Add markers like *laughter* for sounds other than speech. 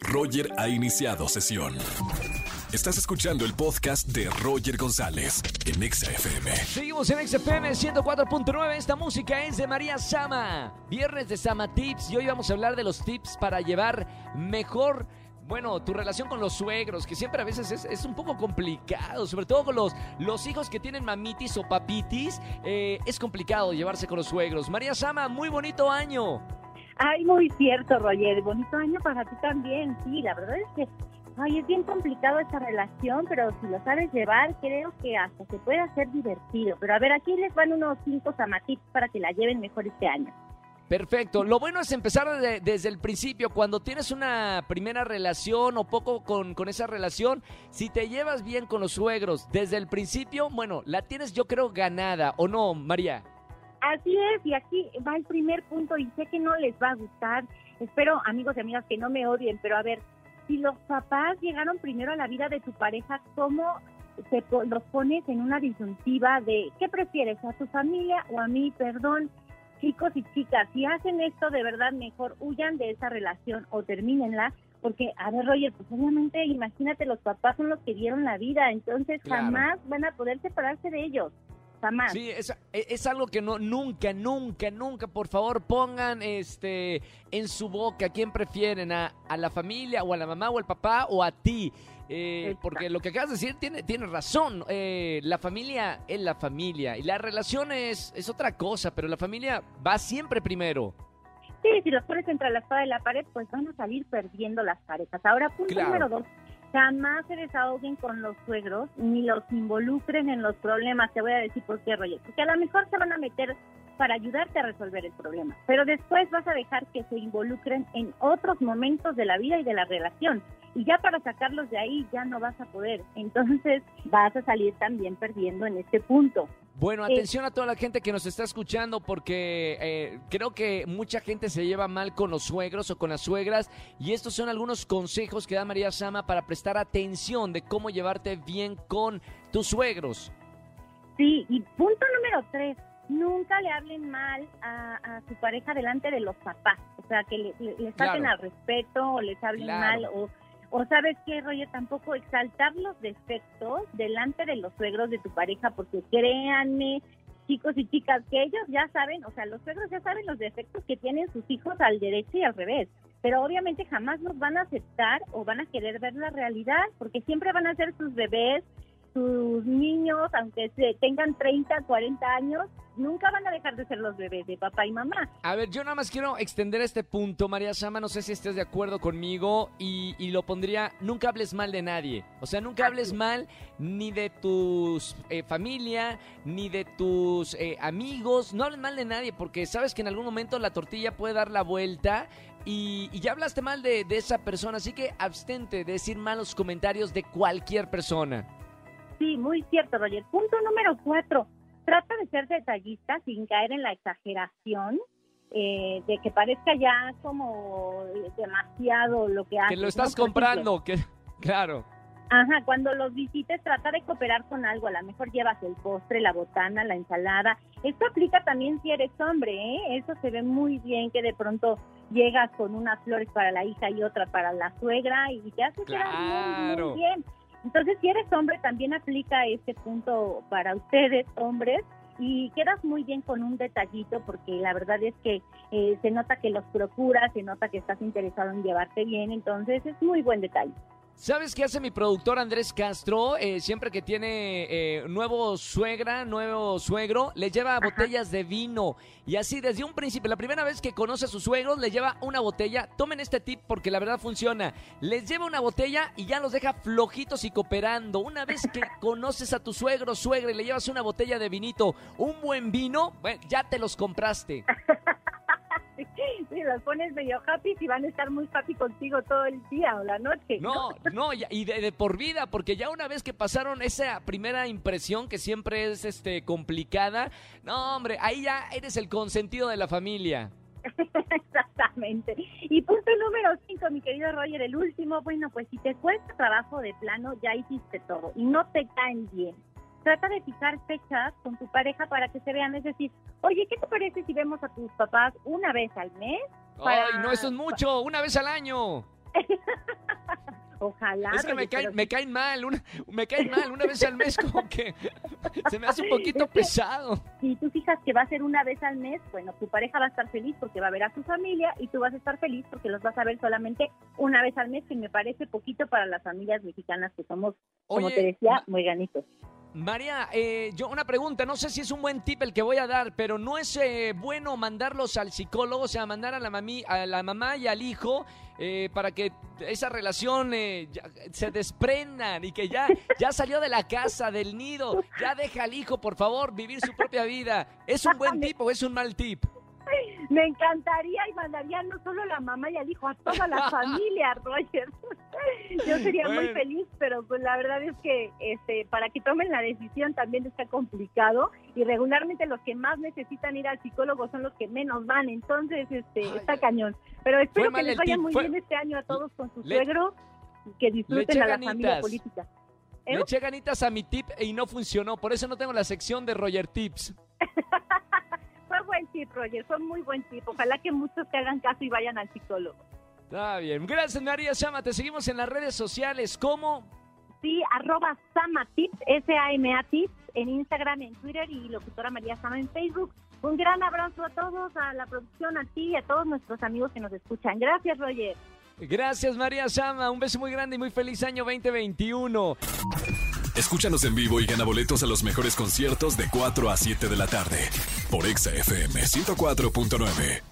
Roger ha iniciado sesión. Estás escuchando el podcast de Roger González en Exa FM. Seguimos en XFM 104.9. Esta música es de María Sama. Viernes de Sama Tips. Y hoy vamos a hablar de los tips para llevar mejor. Bueno, tu relación con los suegros, que siempre a veces es, es un poco complicado, sobre todo con los, los hijos que tienen mamitis o papitis, eh, es complicado llevarse con los suegros. María Sama, muy bonito año. Ay, muy cierto, Roger. Bonito año para ti también. Sí, la verdad es que ay, es bien complicado esta relación, pero si lo sabes llevar, creo que hasta se puede hacer divertido. Pero a ver, aquí les van unos cinco samatips para que la lleven mejor este año. Perfecto. Lo bueno es empezar de- desde el principio. Cuando tienes una primera relación o poco con, con esa relación, si te llevas bien con los suegros desde el principio, bueno, la tienes yo creo ganada, ¿o no, María? Así es, y aquí va el primer punto y sé que no les va a gustar. Espero, amigos y amigas, que no me odien, pero a ver, si los papás llegaron primero a la vida de tu pareja, ¿cómo te los pones en una disyuntiva de qué prefieres, a tu familia o a mí? Perdón, chicos y chicas, si hacen esto de verdad, mejor huyan de esa relación o termínenla. Porque, a ver, Roger, pues obviamente, imagínate, los papás son los que dieron la vida, entonces Claro. jamás van a poder separarse de ellos. Jamás. Sí, es, es algo que no, nunca, nunca, nunca, por favor, pongan este en su boca quién prefieren, a, a la familia o a la mamá o al papá o a ti. Eh, porque lo que acabas de decir tiene, tiene razón. Eh, la familia es la familia y la relación es, es otra cosa, pero la familia va siempre primero. Sí, si los pones entre la espada y la pared, pues van a salir perdiendo las parejas. Ahora, punto Claro. número dos, jamás se desahoguen con los suegros ni los involucren en los problemas. Te voy a decir por qué, Roger. Porque a lo mejor se van a meter para ayudarte a resolver el problema, pero después vas a dejar que se involucren en otros momentos de la vida y de la relación. Y ya para sacarlos de ahí ya no vas a poder. Entonces vas a salir también perdiendo en este punto. Bueno, Eh, atención a toda la gente que nos está escuchando porque eh, creo que mucha gente se lleva mal con los suegros o con las suegras y estos son algunos consejos que da María Sama para prestar atención de cómo llevarte bien con tus suegros. Sí, y punto número tres, nunca le hablen mal a, a su pareja delante de los papás. O sea, que le, le- les Claro. al respeto o les hablen Claro. mal o, o sabes qué, Roger, tampoco exaltar los defectos delante de los suegros de tu pareja porque créanme, chicos y chicas, que ellos ya saben, o sea, los suegros ya saben los defectos que tienen sus hijos al derecho y al revés. Pero obviamente jamás los van a aceptar o van a querer ver la realidad porque siempre van a ser sus bebés, sus niños, aunque se tengan 30, 40 años, nunca van a dejar de ser los bebés de papá y mamá. A ver, yo nada más quiero extender este punto, María Sama, no sé si estés de acuerdo conmigo y, y lo pondría, nunca hables mal de nadie. O sea, nunca hables Así mal ni de tus eh, familia, ni de tus eh, amigos, no hables mal de nadie porque sabes que en algún momento la tortilla puede dar la vuelta y, y ya hablaste mal de, de esa persona, así que abstente de decir malos comentarios de cualquier persona. Sí, muy cierto, Roger. Punto número cuatro. Trata de ser detallista sin caer en la exageración, eh, de que parezca ya como demasiado lo que haces. Que lo estás comprando, que *laughs* claro. Ajá, cuando los visites, trata de cooperar con algo. A lo mejor llevas el postre, la botana, la ensalada. Esto aplica también si eres hombre, ¿eh? Eso se ve muy bien que de pronto llegas con unas flores para la hija y otra para la suegra y te hace quedar muy, Claro. muy bien. Entonces, si eres hombre, también aplica este punto para ustedes, hombres, y quedas muy bien con un detallito porque la verdad es que eh, se nota que los procuras, se nota que estás interesado en llevarte bien, entonces es muy buen detalle. ¿Sabes qué hace mi productor Andrés Castro? Eh, siempre que tiene eh, nuevo suegra, nuevo suegro, le lleva botellas de vino. Y así desde un principio, la primera vez que conoce a sus suegros, le lleva una botella. Tomen este tip porque la verdad funciona. Les lleva una botella y ya los deja flojitos y cooperando. Una vez que *laughs* conoces a tu suegro, suegra y le llevas una botella de vinito, un buen vino, bueno, ya te los compraste. *laughs* Los pones medio happy y van a estar muy happy contigo todo el día o la noche. No, no, *laughs* y de, de por vida, porque ya una vez que pasaron esa primera impresión que siempre es este complicada, no, hombre, ahí ya eres el consentido de la familia. *laughs* Exactamente. Y punto número cinco, mi querido Roger, el último, bueno, pues si te cuesta trabajo de plano, ya hiciste todo y no te caen bien. Trata de fijar fechas con tu pareja para que se vean, es decir, oye, ¿qué te parece si vemos a tus papás una vez al mes? Para- Ay, no, eso es mucho, una vez al año. *laughs* Ojalá. Es que me caen, me caen mal, una, me caen mal una vez al mes como que *laughs* se me hace un *laughs* poquito pesado. si tú fijas que va a ser una vez al mes, bueno, tu pareja va a estar feliz porque va a ver a su familia y tú vas a estar feliz porque los vas a ver solamente una vez al mes, que me parece poquito para las familias mexicanas que somos, como Oye, te decía, muy ganitos. María, eh, yo una pregunta, no sé si es un buen tip el que voy a dar, pero no es eh, bueno mandarlos al psicólogo, o sea, mandar a la, mami, a la mamá y al hijo eh, para que esa relación eh, ya- se desprendan y que ya, ya salió de la casa, del nido, ya deja al hijo, por favor, vivir su propia vida. ¿Es un buen tip o es un mal tip? Me encantaría y mandaría no solo a la mamá y al hijo, a toda la *laughs* familia, Roger. *laughs* Yo sería muy feliz, pero pues la verdad es que este para que tomen la decisión también está complicado y regularmente los que más necesitan ir al psicólogo son los que menos van, entonces este Ay, está cañón. Pero espero que les vaya muy fue- bien este año a todos con su Le- suegro y que disfruten a la familia política. ¿Eh? Le eché ganitas a mi tip y no funcionó, por eso no tengo la sección de Roger Tips. Roger, fue muy buen tip. Ojalá que muchos te hagan caso y vayan al psicólogo. Está bien. Gracias, María Sama. Te seguimos en las redes sociales. ¿Cómo? Sí, arroba Samatips, S-A-M-A Tips, en Instagram, en Twitter y locutora María Sama en Facebook. Un gran abrazo a todos, a la producción, a ti y a todos nuestros amigos que nos escuchan. Gracias, Roger. Gracias, María Sama. Un beso muy grande y muy feliz año 2021. Escúchanos en vivo y gana boletos a los mejores conciertos de 4 a 7 de la tarde por Exa FM 104.9.